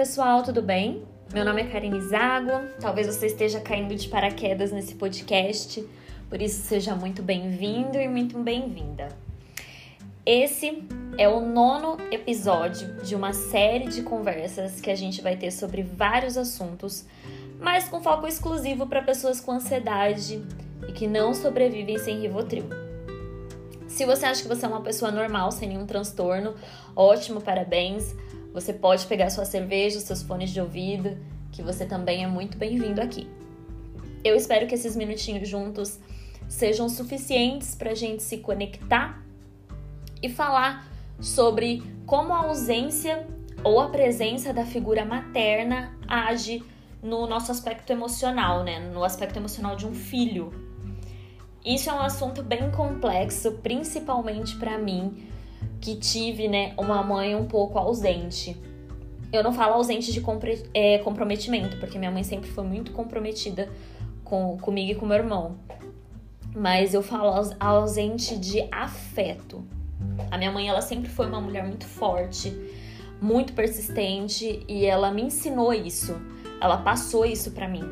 pessoal, tudo bem? Meu nome é Karine Zago. Talvez você esteja caindo de paraquedas nesse podcast, por isso seja muito bem-vindo e muito bem-vinda. Esse é o nono episódio de uma série de conversas que a gente vai ter sobre vários assuntos, mas com foco exclusivo para pessoas com ansiedade e que não sobrevivem sem Rivotril. Se você acha que você é uma pessoa normal, sem nenhum transtorno, ótimo, parabéns. Você pode pegar sua cerveja, seus fones de ouvido, que você também é muito bem-vindo aqui. Eu espero que esses minutinhos juntos sejam suficientes para a gente se conectar e falar sobre como a ausência ou a presença da figura materna age no nosso aspecto emocional, né? No aspecto emocional de um filho. Isso é um assunto bem complexo, principalmente para mim, que tive, né, uma mãe um pouco ausente. Eu não falo ausente de é, comprometimento, porque minha mãe sempre foi muito comprometida com, comigo e com meu irmão. Mas eu falo ausente de afeto. A minha mãe, ela sempre foi uma mulher muito forte, muito persistente e ela me ensinou isso. Ela passou isso para mim.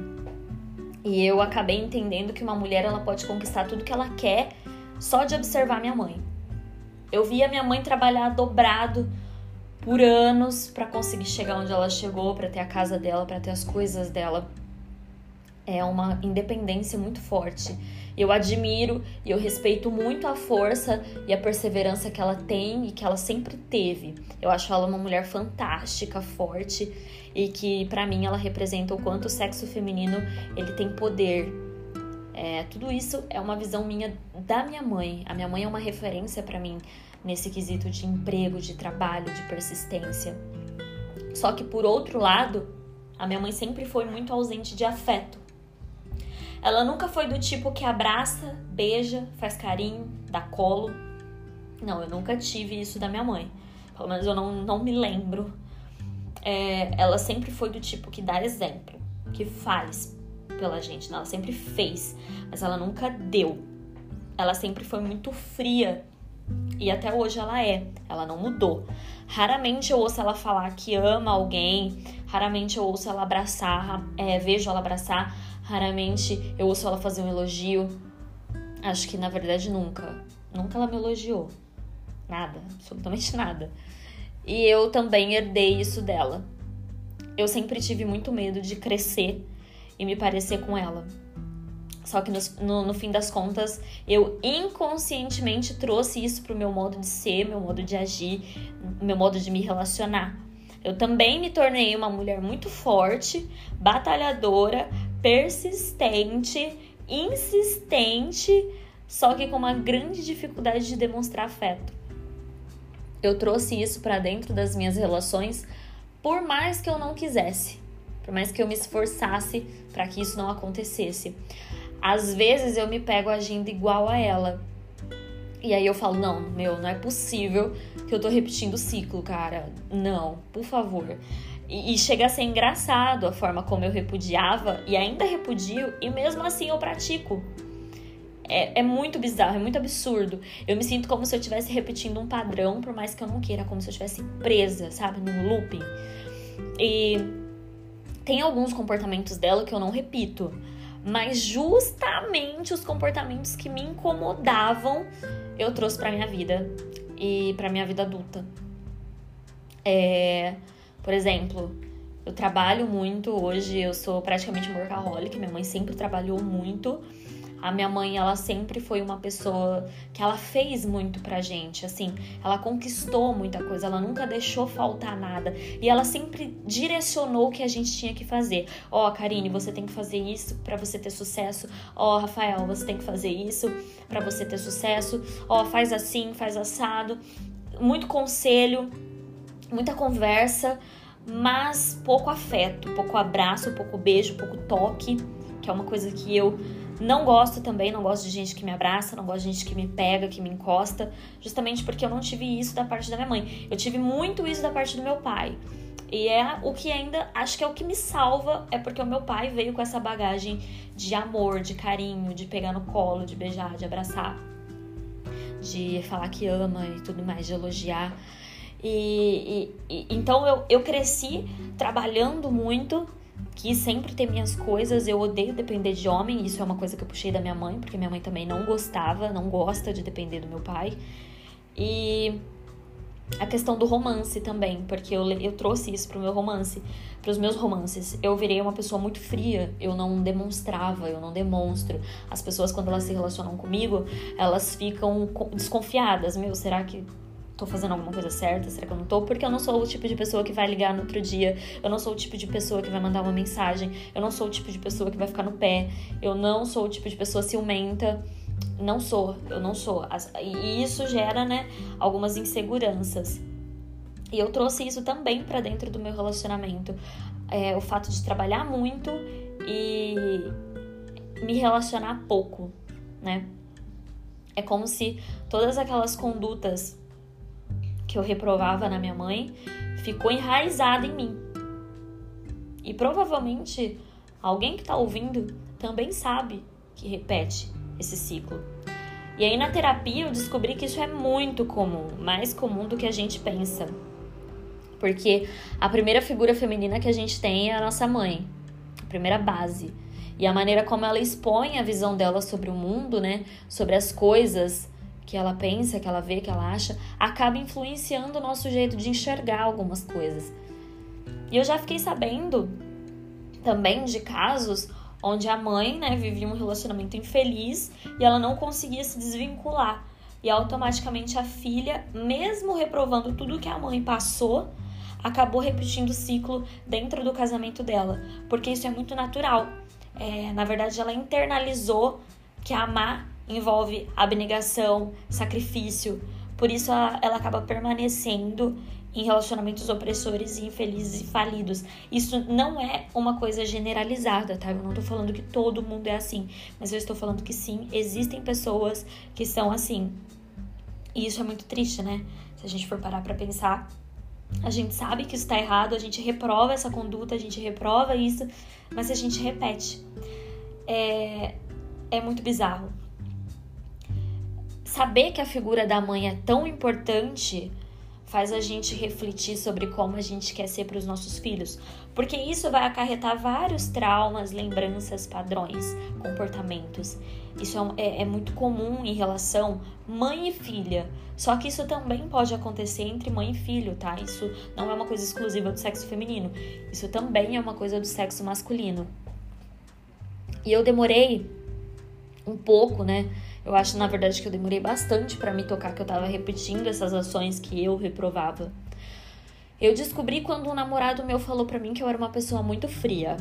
E eu acabei entendendo que uma mulher ela pode conquistar tudo que ela quer só de observar minha mãe. Eu via minha mãe trabalhar dobrado por anos para conseguir chegar onde ela chegou, para ter a casa dela, para ter as coisas dela. É uma independência muito forte. Eu admiro e eu respeito muito a força e a perseverança que ela tem e que ela sempre teve. Eu acho ela uma mulher fantástica, forte e que para mim ela representa o quanto o sexo feminino ele tem poder, é, tudo isso é uma visão minha da minha mãe. A minha mãe é uma referência para mim nesse quesito de emprego, de trabalho, de persistência. Só que por outro lado, a minha mãe sempre foi muito ausente de afeto. Ela nunca foi do tipo que abraça, beija, faz carinho, dá colo. Não, eu nunca tive isso da minha mãe. Pelo menos eu não, não me lembro. É, ela sempre foi do tipo que dá exemplo, que faz, pela gente, né? ela sempre fez, mas ela nunca deu. Ela sempre foi muito fria e até hoje ela é, ela não mudou. Raramente eu ouço ela falar que ama alguém, raramente eu ouço ela abraçar, é, vejo ela abraçar, raramente eu ouço ela fazer um elogio. Acho que na verdade nunca, nunca ela me elogiou. Nada, absolutamente nada. E eu também herdei isso dela. Eu sempre tive muito medo de crescer e me parecer com ela. Só que no, no, no, fim das contas, eu inconscientemente trouxe isso pro meu modo de ser, meu modo de agir, meu modo de me relacionar. Eu também me tornei uma mulher muito forte, batalhadora, persistente, insistente, só que com uma grande dificuldade de demonstrar afeto. Eu trouxe isso para dentro das minhas relações por mais que eu não quisesse por mais que eu me esforçasse para que isso não acontecesse. Às vezes eu me pego agindo igual a ela. E aí eu falo, não, meu, não é possível que eu tô repetindo o ciclo, cara. Não, por favor. E, chega a ser engraçado a forma como eu repudiava e ainda repudio, e mesmo assim eu pratico. É, é, muito bizarro, é muito absurdo. Eu me sinto como se eu estivesse repetindo um padrão, por mais que eu não queira, como se eu estivesse presa, sabe, num looping. E tem alguns comportamentos dela que eu não repito, mas justamente os comportamentos que me incomodavam eu trouxe para minha vida e para minha vida adulta. É, por exemplo, eu trabalho muito hoje, eu sou praticamente workaholic, minha mãe sempre trabalhou muito. A minha mãe, ela sempre foi uma pessoa que ela fez muito pra gente, assim, ela conquistou muita coisa, ela nunca deixou faltar nada e ela sempre direcionou o que a gente tinha que fazer. Ó, oh, Karine, você tem que fazer isso para você ter sucesso. Ó, oh, Rafael, você tem que fazer isso para você ter sucesso. Ó, oh, faz assim, faz assado. Muito conselho, muita conversa, mas pouco afeto, pouco abraço, pouco beijo, pouco toque, que é uma coisa que eu não gosto também, não gosto de gente que me abraça, não gosto de gente que me pega, que me encosta, justamente porque eu não tive isso da parte da minha mãe. Eu tive muito isso da parte do meu pai. E é o que ainda acho que é o que me salva, é porque o meu pai veio com essa bagagem de amor, de carinho, de pegar no colo, de beijar, de abraçar, de falar que ama e tudo mais, de elogiar. E, e, e então eu, eu cresci trabalhando muito, quis sempre ter minhas coisas. Eu odeio depender de homem, isso é uma coisa que eu puxei da minha mãe, porque minha mãe também não gostava, não gosta de depender do meu pai. E a questão do romance também, porque eu, eu trouxe isso pro meu romance, para os meus romances. Eu virei uma pessoa muito fria, eu não demonstrava, eu não demonstro. As pessoas, quando elas se relacionam comigo, elas ficam desconfiadas. Meu, será que tô fazendo alguma coisa certa? Será que eu não tô? Porque eu não sou o tipo de pessoa que vai ligar no outro dia. Eu não sou o tipo de pessoa que vai mandar uma mensagem. Eu não sou o tipo de pessoa que vai ficar no pé. Eu não sou o tipo de pessoa ciumenta. Não sou, eu não sou. E isso gera, né, algumas inseguranças. E eu trouxe isso também para dentro do meu relacionamento. É, o fato de trabalhar muito e me relacionar pouco, né? É como se todas aquelas condutas que eu reprovava na minha mãe ficou enraizada em mim. E provavelmente alguém que está ouvindo também sabe que repete esse ciclo. E aí na terapia eu descobri que isso é muito comum, mais comum do que a gente pensa. Porque a primeira figura feminina que a gente tem é a nossa mãe, a primeira base. E a maneira como ela expõe a visão dela sobre o mundo, né, sobre as coisas que ela pensa, que ela vê, que ela acha, acaba influenciando o nosso jeito de enxergar algumas coisas. E eu já fiquei sabendo também de casos onde a mãe, né, vivia um relacionamento infeliz e ela não conseguia se desvincular. E automaticamente a filha, mesmo reprovando tudo que a mãe passou, acabou repetindo o ciclo dentro do casamento dela, porque isso é muito natural. É, na verdade, ela internalizou que amar envolve abnegação, sacrifício. Por isso ela, ela acaba permanecendo em relacionamentos opressores e infelizes e falidos. Isso não é uma coisa generalizada, tá? Eu não tô falando que todo mundo é assim, mas eu estou falando que sim, existem pessoas que são assim. E isso é muito triste, né? Se a gente for parar para pensar, a gente sabe que isso tá errado, a gente reprova essa conduta, a gente reprova isso, mas a gente repete. É, é muito bizarro. Saber que a figura da mãe é tão importante faz a gente refletir sobre como a gente quer ser para os nossos filhos, porque isso vai acarretar vários traumas, lembranças, padrões, comportamentos. Isso é, é, é, muito comum em relação mãe e filha. Só que isso também pode acontecer entre mãe e filho, tá? Isso não é uma coisa exclusiva do sexo feminino. Isso também é uma coisa do sexo masculino. E eu demorei um pouco, né? Eu acho, na verdade, que eu demorei bastante para me tocar que eu tava repetindo essas ações que eu reprovava. Eu descobri quando um namorado meu falou para mim que eu era uma pessoa muito fria.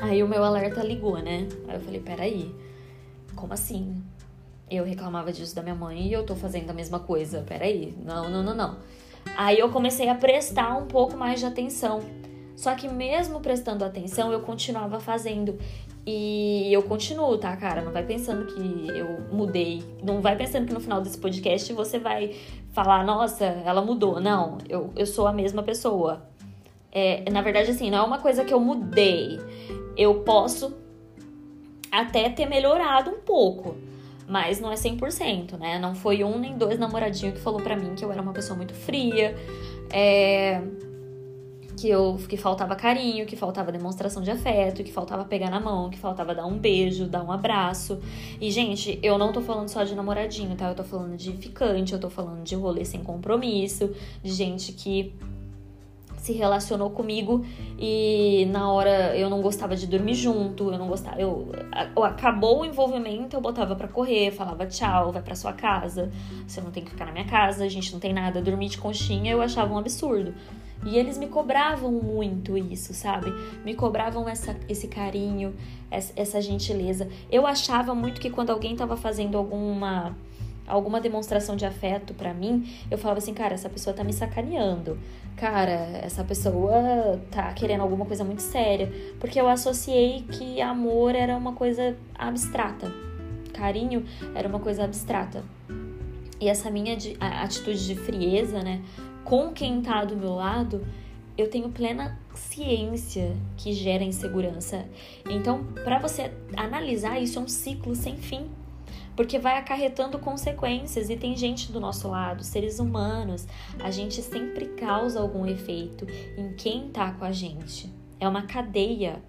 Aí o meu alerta ligou, né? Aí eu falei, peraí, como assim? Eu reclamava disso da minha mãe e eu tô fazendo a mesma coisa. Peraí, não, não, não, não. Aí eu comecei a prestar um pouco mais de atenção. Só que mesmo prestando atenção, eu continuava fazendo. E eu continuo, tá, cara? Não vai pensando que eu mudei. Não vai pensando que no final desse podcast você vai falar, nossa, ela mudou. Não, eu, eu sou a mesma pessoa. É, na verdade, assim, não é uma coisa que eu mudei. Eu posso até ter melhorado um pouco, mas não é 100%, né? Não foi um nem dois namoradinhos que falou para mim que eu era uma pessoa muito fria. É que eu que faltava carinho, que faltava demonstração de afeto, que faltava pegar na mão, que faltava dar um beijo, dar um abraço. E gente, eu não tô falando só de namoradinho, tá? Eu tô falando de ficante, eu tô falando de rolê sem compromisso, de gente que se relacionou comigo e na hora eu não gostava de dormir junto, eu não gostava, eu, acabou o envolvimento, eu botava para correr, falava tchau, vai para sua casa, você não tem que ficar na minha casa, a gente não tem nada, dormir de conchinha, eu achava um absurdo. E eles me cobravam muito isso, sabe? Me cobravam essa, esse carinho, essa, gentileza. Eu achava muito que quando alguém tava fazendo alguma alguma demonstração de afeto para mim, eu falava assim, cara, essa pessoa tá me sacaneando. Cara, essa pessoa tá querendo alguma coisa muito séria, porque eu associei que amor era uma coisa abstrata. Carinho era uma coisa abstrata. E essa minha atitude de frieza, né, com quem tá do meu lado, eu tenho plena ciência que gera insegurança. Então, para você analisar isso é um ciclo sem fim. porque vai acarretando consequências e tem gente do nosso lado, seres humanos. A gente sempre causa algum efeito em quem tá com a gente. É uma cadeia,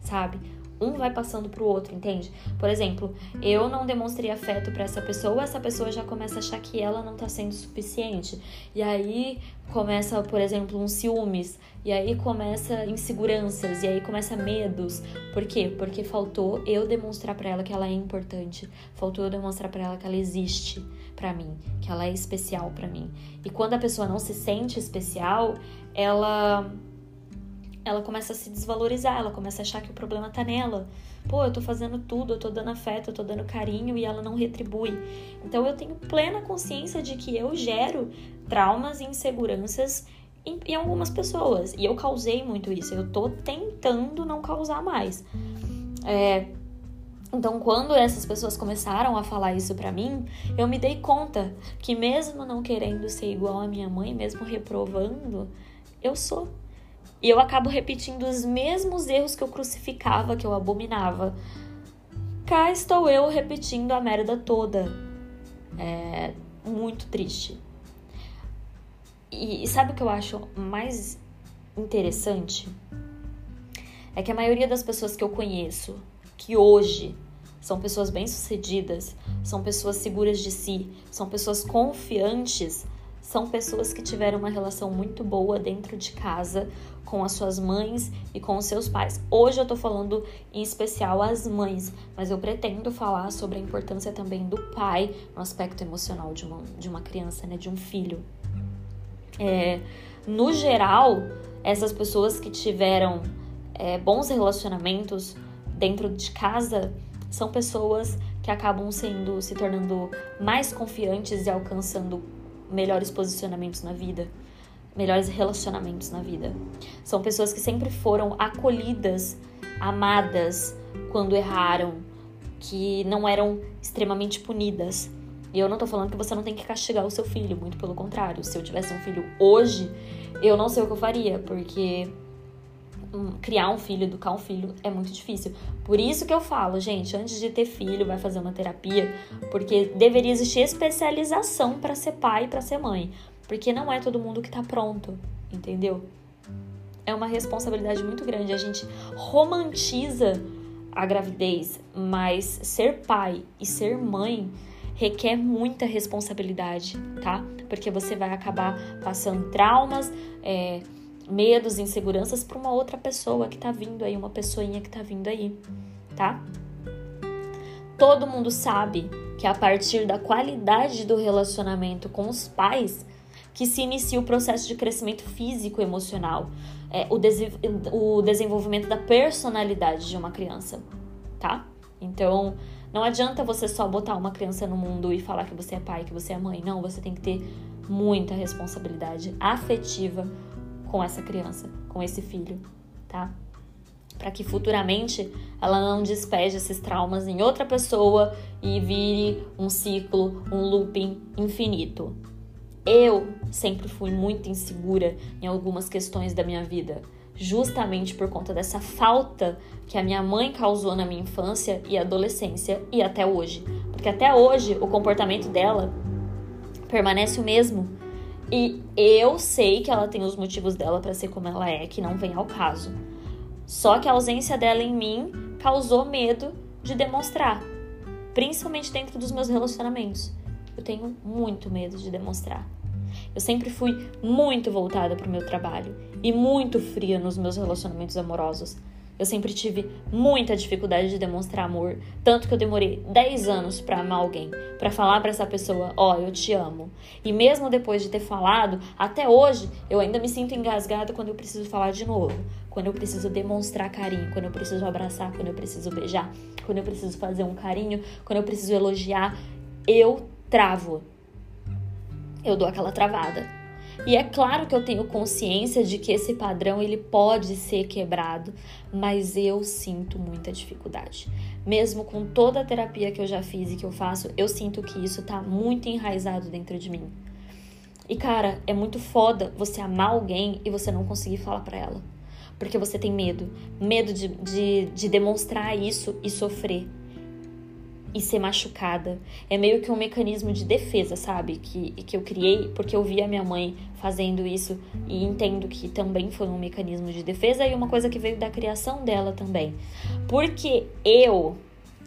sabe? Um vai passando pro outro, entende? Por exemplo, eu não demonstrei afeto para essa pessoa, essa pessoa já começa a achar que ela não tá sendo suficiente. E aí começa, por exemplo, um ciúmes, e aí começa inseguranças, e aí começa medos. Por quê? Porque faltou eu demonstrar para ela que ela é importante, faltou eu demonstrar para ela que ela existe para mim, que ela é especial para mim. E quando a pessoa não se sente especial, ela ela começa a se desvalorizar, ela começa a achar que o problema tá nela. Pô, eu tô fazendo tudo, eu tô dando afeto, eu tô dando carinho e ela não retribui. Então eu tenho plena consciência de que eu gero traumas e inseguranças em, em algumas pessoas. E eu causei muito isso. Eu tô tentando não causar mais. É, então, quando essas pessoas começaram a falar isso para mim, eu me dei conta que mesmo não querendo ser igual à minha mãe, mesmo reprovando, eu sou e eu acabo repetindo os mesmos erros que eu crucificava, que eu abominava. Cá estou eu repetindo a merda toda. É muito triste. E, e sabe o que eu acho mais interessante? É que a maioria das pessoas que eu conheço, que hoje são pessoas bem-sucedidas, são pessoas seguras de si, são pessoas confiantes, são pessoas que tiveram uma relação muito boa dentro de casa com as suas mães e com os seus pais. Hoje eu tô falando em especial as mães, mas eu pretendo falar sobre a importância também do pai no aspecto emocional de uma, de uma criança, né, de um filho. É, no geral, essas pessoas que tiveram é, bons relacionamentos dentro de casa são pessoas que acabam sendo se tornando mais confiantes e alcançando melhores posicionamentos na vida, melhores relacionamentos na vida. São pessoas que sempre foram acolhidas, amadas quando erraram, que não eram extremamente punidas. E eu não tô falando que você não tem que castigar o seu filho, muito pelo contrário. Se eu tivesse um filho hoje, eu não sei o que eu faria, porque criar um filho, educar um filho é muito difícil. Por isso que eu falo, gente, antes de ter filho, vai fazer uma terapia, porque deveria existir especialização para ser pai e para ser mãe, porque não é todo mundo que tá pronto, entendeu? É uma responsabilidade muito grande. A gente romantiza a gravidez, mas ser pai e ser mãe requer muita responsabilidade, tá? Porque você vai acabar passando traumas, é, medos, inseguranças para uma outra pessoa que tá vindo aí, uma pessoinha que tá vindo aí, tá? Todo mundo sabe que a partir da qualidade do relacionamento com os pais que se inicia o processo de crescimento físico e emocional, é, o, o desenvolvimento da personalidade de uma criança, tá? Então, não adianta você só botar uma criança no mundo e falar que você é pai, que você é mãe. Não, você tem que ter muita responsabilidade afetiva com essa criança, com esse filho, tá? Para que futuramente ela não despeje esses traumas em outra pessoa e vire um ciclo, um looping infinito. Eu sempre fui muito insegura em algumas questões da minha vida, justamente por conta dessa falta que a minha mãe causou na minha infância e adolescência e até hoje. Porque até hoje o comportamento dela permanece o mesmo e eu sei que ela tem os motivos dela para ser como ela é, que não vem ao caso. Só que a ausência dela em mim causou medo de demonstrar, principalmente dentro dos meus relacionamentos. Eu tenho muito medo de demonstrar. Eu sempre fui muito voltada para o meu trabalho e muito fria nos meus relacionamentos amorosos. Eu sempre tive muita dificuldade de demonstrar amor, tanto que eu demorei 10 anos para amar alguém, para falar para essa pessoa, ó, oh, eu te amo. E mesmo depois de ter falado, até hoje eu ainda me sinto engasgada quando eu preciso falar de novo, quando eu preciso demonstrar carinho, quando eu preciso abraçar, quando eu preciso beijar, quando eu preciso fazer um carinho, quando eu preciso elogiar, eu travo. Eu dou aquela travada. E é claro que eu tenho consciência de que esse padrão ele pode ser quebrado, mas eu sinto muita dificuldade. Mesmo com toda a terapia que eu já fiz e que eu faço, eu sinto que isso tá muito enraizado dentro de mim. E cara, é muito foda você amar alguém e você não conseguir falar para ela. Porque você tem medo. Medo de, de, de demonstrar isso e sofrer. E ser machucada. É meio que um mecanismo de defesa, sabe? Que, que eu criei porque eu vi a minha mãe fazendo isso e entendo que também foi um mecanismo de defesa e uma coisa que veio da criação dela também. Porque eu,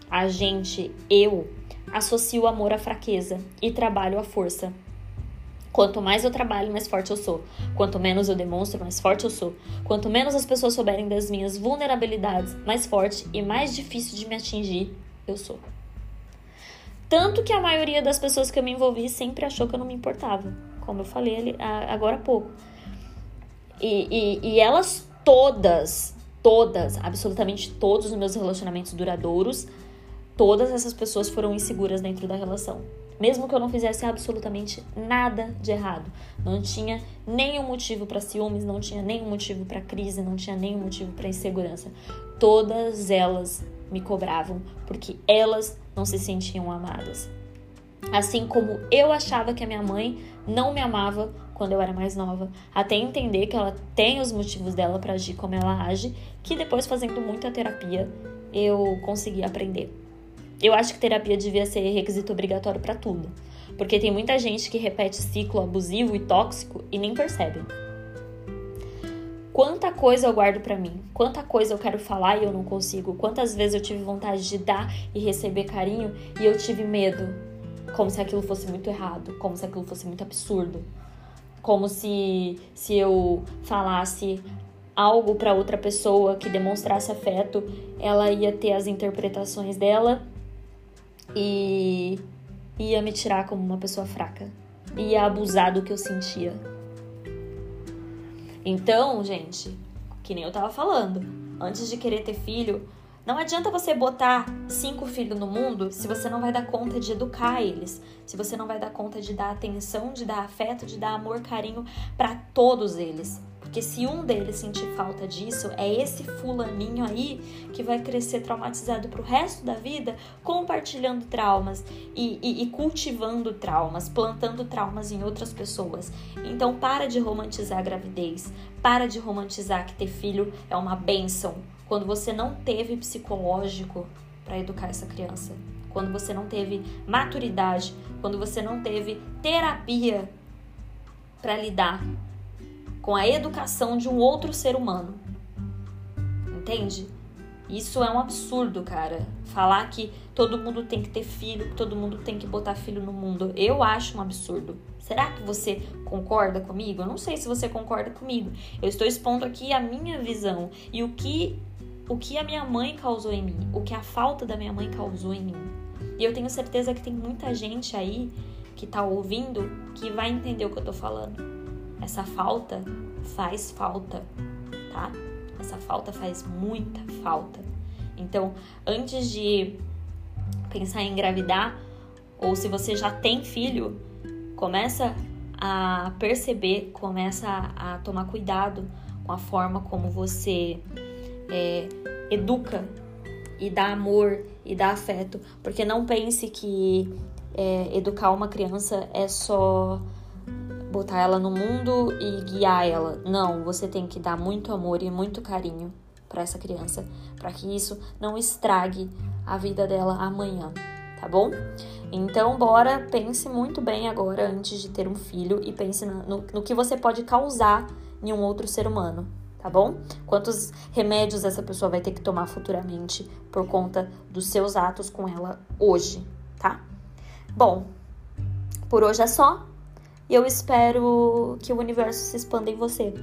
a gente, eu, associo o amor à fraqueza e trabalho à força. Quanto mais eu trabalho, mais forte eu sou. Quanto menos eu demonstro, mais forte eu sou. Quanto menos as pessoas souberem das minhas vulnerabilidades, mais forte e mais difícil de me atingir eu sou. Tanto que a maioria das pessoas que eu me envolvi sempre achou que eu não me importava, como eu falei ali, agora há pouco. E, e, e elas todas, todas, absolutamente todos os meus relacionamentos duradouros, todas essas pessoas foram inseguras dentro da relação. Mesmo que eu não fizesse absolutamente nada de errado. Não tinha nenhum motivo para ciúmes, não tinha nenhum motivo para crise, não tinha nenhum motivo para insegurança. Todas elas me cobravam porque elas não se sentiam amadas. Assim como eu achava que a minha mãe não me amava quando eu era mais nova, até entender que ela tem os motivos dela para agir como ela age, que depois fazendo muita terapia eu consegui aprender. Eu acho que terapia devia ser requisito obrigatório para tudo, porque tem muita gente que repete ciclo abusivo e tóxico e nem percebe. Quanta coisa eu guardo para mim, quanta coisa eu quero falar e eu não consigo, quantas vezes eu tive vontade de dar e receber carinho e eu tive medo, como se aquilo fosse muito errado, como se aquilo fosse muito absurdo, como se se eu falasse algo para outra pessoa que demonstrasse afeto, ela ia ter as interpretações dela e ia me tirar como uma pessoa fraca, ia abusar do que eu sentia. Então, gente, que nem eu tava falando, antes de querer ter filho, não adianta você botar cinco filhos no mundo se você não vai dar conta de educar eles, se você não vai dar conta de dar atenção, de dar afeto, de dar amor, carinho para todos eles. Porque se um deles sentir falta disso, é esse fulaninho aí que vai crescer traumatizado pro resto da vida, compartilhando traumas e, e, e cultivando traumas, plantando traumas em outras pessoas. Então para de romantizar a gravidez, para de romantizar que ter filho é uma benção quando você não teve psicológico para educar essa criança, quando você não teve maturidade, quando você não teve terapia para lidar com a educação de um outro ser humano. Entende? Isso é um absurdo, cara. Falar que todo mundo tem que ter filho, que todo mundo tem que botar filho no mundo. Eu acho um absurdo. Será que você concorda comigo? Eu não sei se você concorda comigo. Eu estou expondo aqui a minha visão e o que o que a minha mãe causou em mim, o que a falta da minha mãe causou em mim. E eu tenho certeza que tem muita gente aí que tá ouvindo que vai entender o que eu tô falando. Essa falta faz falta, tá? Essa falta faz muita falta. Então, antes de pensar em engravidar, ou se você já tem filho, começa a perceber, começa a, tomar cuidado com a forma como você é, educa e dá amor e dá afeto, porque não pense que é, educar uma criança é só botar ela no mundo e guiar ela. Não, você tem que dar muito amor e muito carinho para essa criança, para que isso não estrague a vida dela amanhã, tá bom? Então, bora, pense muito bem agora antes de ter um filho e pense no, no que você pode causar em um outro ser humano, tá bom? Quantos remédios essa pessoa vai ter que tomar futuramente por conta dos seus atos com ela hoje, tá? Bom, por hoje é só. E eu espero que o universo se expanda em você.